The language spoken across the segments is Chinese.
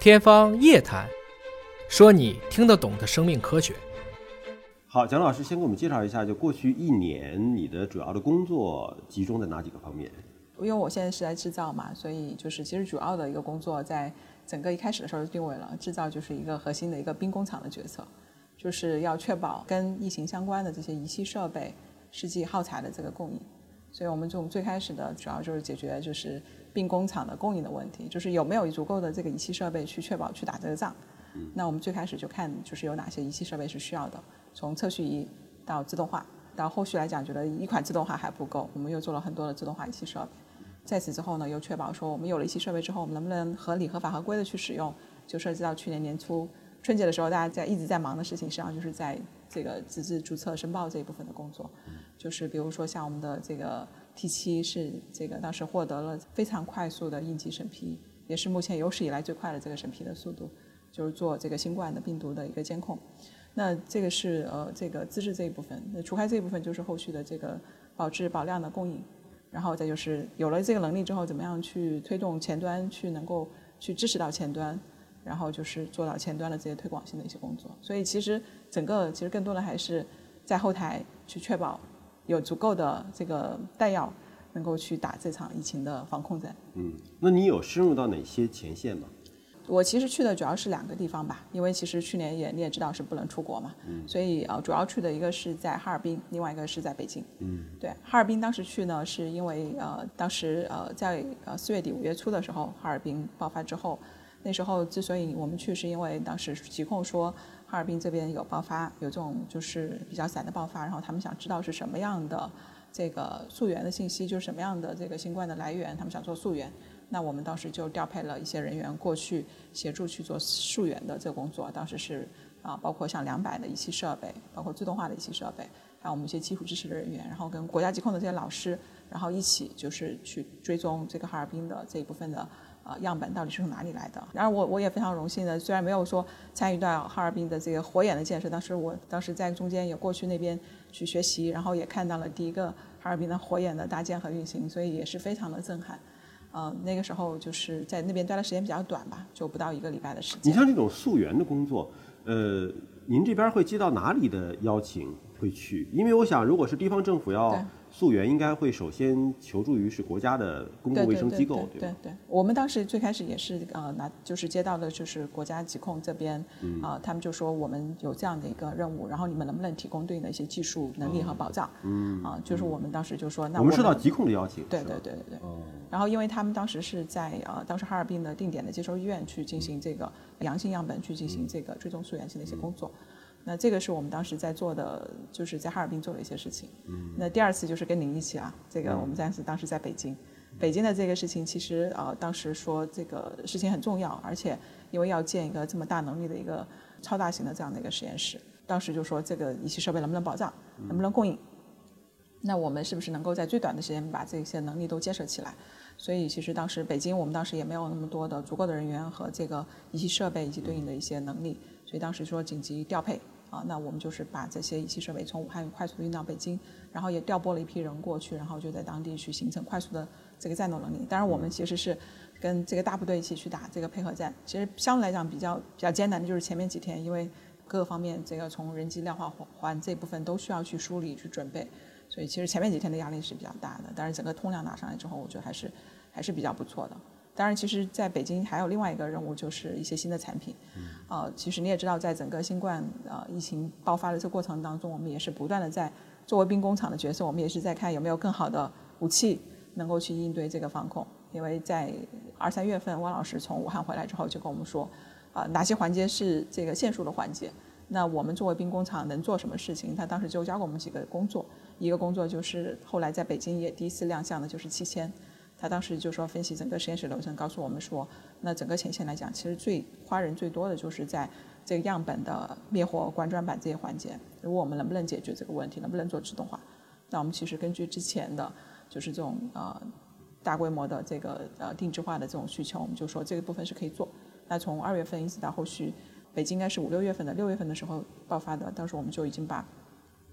天方夜谭，说你听得懂的生命科学。好，蒋老师先给我们介绍一下，就过去一年你的主要的工作集中在哪几个方面？因为我现在是在制造嘛，所以就是其实主要的一个工作，在整个一开始的时候就定位了制造就是一个核心的一个兵工厂的角色，就是要确保跟疫情相关的这些仪器设备、试剂耗材的这个供应。所以我们从最开始的主要就是解决就是病工厂的供应的问题，就是有没有足够的这个仪器设备去确保去打这个仗。那我们最开始就看就是有哪些仪器设备是需要的。从测序仪到自动化，到后续来讲，觉得一款自动化还不够，我们又做了很多的自动化仪器设备。在此之后呢，又确保说我们有了仪器设备之后，我们能不能合理、合法、合规的去使用，就涉及到去年年初春节的时候，大家在一直在忙的事情，实际上就是在这个资质注册申报这一部分的工作。就是比如说像我们的这个 T 七是这个当时获得了非常快速的应急审批，也是目前有史以来最快的这个审批的速度，就是做这个新冠的病毒的一个监控。那这个是呃这个资质这一部分，那除开这一部分就是后续的这个保质保量的供应，然后再就是有了这个能力之后，怎么样去推动前端去能够去支持到前端，然后就是做到前端的这些推广性的一些工作。所以其实整个其实更多的还是在后台去确保有足够的这个弹药，能够去打这场疫情的防控战。嗯，那你有深入到哪些前线吗？我其实去的主要是两个地方吧，因为其实去年也你也知道是不能出国嘛，嗯所以呃主要去的一个是在哈尔滨，另外一个是在北京。嗯，对，哈尔滨当时去呢，是因为呃当时呃在呃四月底五月初的时候，哈尔滨爆发之后，那时候之所以我们去，是因为当时疾控说哈尔滨这边有爆发，有这种就是比较散的爆发，然后他们想知道是什么样的这个溯源的信息，就是什么样的这个新冠的来源，他们想做溯源。那我们当时就调配了一些人员过去协助去做溯源的这个工作。当时是啊，包括像两百的仪器设备，包括自动化的仪器设备，还有我们一些基础支持的人员，然后跟国家疾控的这些老师，然后一起就是去追踪这个哈尔滨的这一部分的啊样本到底是从哪里来的。然而我我也非常荣幸的，虽然没有说参与到哈尔滨的这个火眼的建设，但是我当时在中间也过去那边去学习，然后也看到了第一个哈尔滨的火眼的搭建和运行，所以也是非常的震撼。呃，那个时候就是在那边待的时间比较短吧，就不到一个礼拜的时间。你像这种溯源的工作，呃，您这边会接到哪里的邀请会去？因为我想，如果是地方政府要。溯源应该会首先求助于是国家的公共卫生机构，对对对，我们当时最开始也是呃拿就是接到的就是国家疾控这边啊，他们就说我们有这样的一个任务，然后你们能不能提供对应的一些技术能力和保障？嗯啊，就是我们当时就说那我们受到疾控的邀请，对对对对对。然后因为他们当时是在呃当时哈尔滨的定点的接收医院去进行这个阳性样本去进行这个追踪溯源性的一些工作。那这个是我们当时在做的，就是在哈尔滨做的一些事情。嗯。那第二次就是跟您一起啊，这个我们当时当时在北京，北京的这个事情其实呃当时说这个事情很重要，而且因为要建一个这么大能力的一个超大型的这样的一个实验室，当时就说这个仪器设备能不能保障，能不能供应？那我们是不是能够在最短的时间把这些能力都建设起来？所以其实当时北京我们当时也没有那么多的足够的人员和这个仪器设备以及对应的一些能力。所以当时说紧急调配啊，那我们就是把这些仪器设备从武汉快速运到北京，然后也调拨了一批人过去，然后就在当地去形成快速的这个战斗能力。当然，我们其实是跟这个大部队一起去打这个配合战。其实相对来讲比较比较艰难的就是前面几天，因为各个方面这个从人机、量化环这部分都需要去梳理、去准备，所以其实前面几天的压力是比较大的。但是整个通量拿上来之后，我觉得还是还是比较不错的。当然，其实在北京还有另外一个任务，就是一些新的产品。呃，其实你也知道，在整个新冠呃疫情爆发的这个过程当中，我们也是不断的在作为兵工厂的角色，我们也是在看有没有更好的武器能够去应对这个防控。因为在二三月份，汪老师从武汉回来之后就跟我们说，啊，哪些环节是这个限速的环节？那我们作为兵工厂能做什么事情？他当时就教给我们几个工作，一个工作就是后来在北京也第一次亮相的，就是七千。他当时就说分析整个实验室流程，告诉我们说，那整个前线来讲，其实最花人最多的就是在这个样本的灭活、管转板这些环节。如果我们能不能解决这个问题，能不能做自动化？那我们其实根据之前的，就是这种呃大规模的这个呃定制化的这种需求，我们就说这个部分是可以做。那从二月份一直到后续，北京应该是五六月份的，六月份的时候爆发的，当时我们就已经把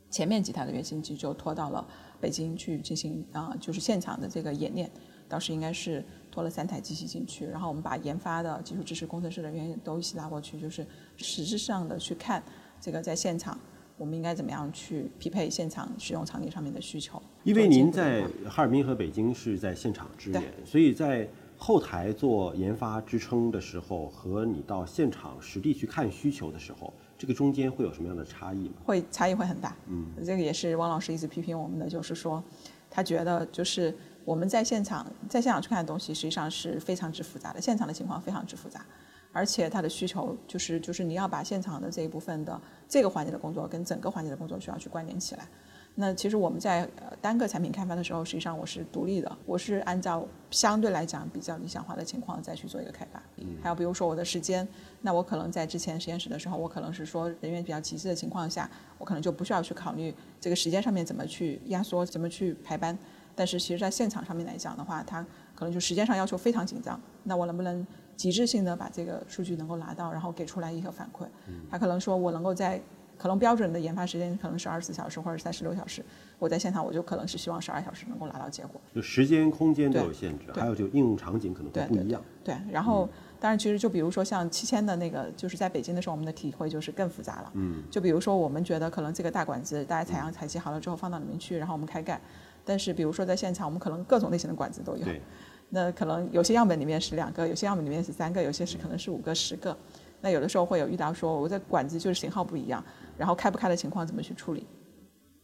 前面几台的原型机就拖到了北京去进行啊，就是现场的这个演练。当时应该是拖了三台机器进去，然后我们把研发的技术支持工程师人员都一起拉过去，就是实质上的去看这个在现场我们应该怎么样去匹配现场使用场景上面的需求。因为您在哈尔滨和北京是在现场支援，所以在后台做研发支撑的时候，和你到现场实地去看需求的时候，这个中间会有什么样的差异吗？会差异会很大。嗯，这个也是汪老师一直批评我们的，就是说他觉得就是我们在现场在现场去看的东西，实际上是非常之复杂的，现场的情况非常之复杂。而且它的需求就是就是你要把现场的这一部分的这个环节的工作跟整个环节的工作需要去关联起来。那其实我们在呃单个产品开发的时候，实际上我是独立的，我是按照相对来讲比较理想化的情况再去做一个开发。还有比如说我的时间，那我可能在之前实验室的时候，我可能是说人员比较极致的情况下，我可能就不需要去考虑这个时间上面怎么去压缩，怎么去排班。但是其实在现场上面来讲的话，它可能就时间上要求非常紧张。那我能不能？极致性的把这个数据能够拿到，然后给出来一个反馈。他可能说我能够在可能标准的研发时间可能是二十四小时或者三十六小时，我在现场我就可能是希望十二小时能够拿到结果。就时间、空间都有限制，还有就应用场景可能会不一样。对，然后当然其实就比如说像七千的那个，就是在北京的时候，我们的体会就是更复杂了。嗯。就比如说我们觉得可能这个大管子大家采样采集好了之后放到里面去，然后我们开盖，但是比如说在现场我们可能各种类型的管子都有。那可能有些样本里面是两个，有些样本里面是三个，有些是可能是五个、十个。那有的时候会有遇到说，我这管子就是型号不一样，然后开不开的情况怎么去处理？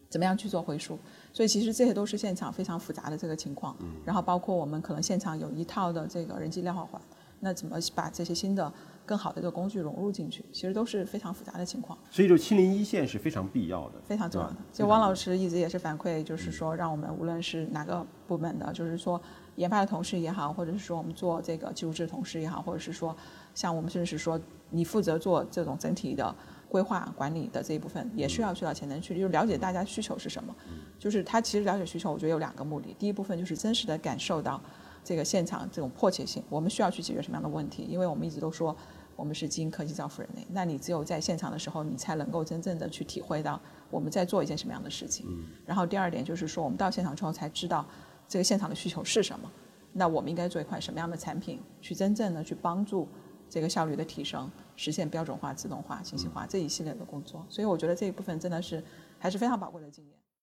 怎么样去做回输？所以其实这些都是现场非常复杂的这个情况。然后包括我们可能现场有一套的这个人机量化环，那怎么把这些新的、更好的一个工具融入进去？其实都是非常复杂的情况。所以就亲临一线是非常必要的，非常重要的。就汪老师一直也是反馈，就是说让我们无论是哪个部门的，就是说。研发的同事也好，或者是说我们做这个技术制的同事也好，或者是说像我们甚至是说你负责做这种整体的规划管理的这一部分，也需要去到前端去，就是了解大家需求是什么。就是他其实了解需求，我觉得有两个目的。第一部分就是真实的感受到这个现场这种迫切性，我们需要去解决什么样的问题。因为我们一直都说我们是基因科技造福人类，那你只有在现场的时候，你才能够真正的去体会到我们在做一件什么样的事情。然后第二点就是说，我们到现场之后才知道。这个现场的需求是什么？那我们应该做一款什么样的产品，去真正的去帮助这个效率的提升，实现标准化、自动化、信息化这一系列的工作。所以我觉得这一部分真的是还是非常宝贵的经验。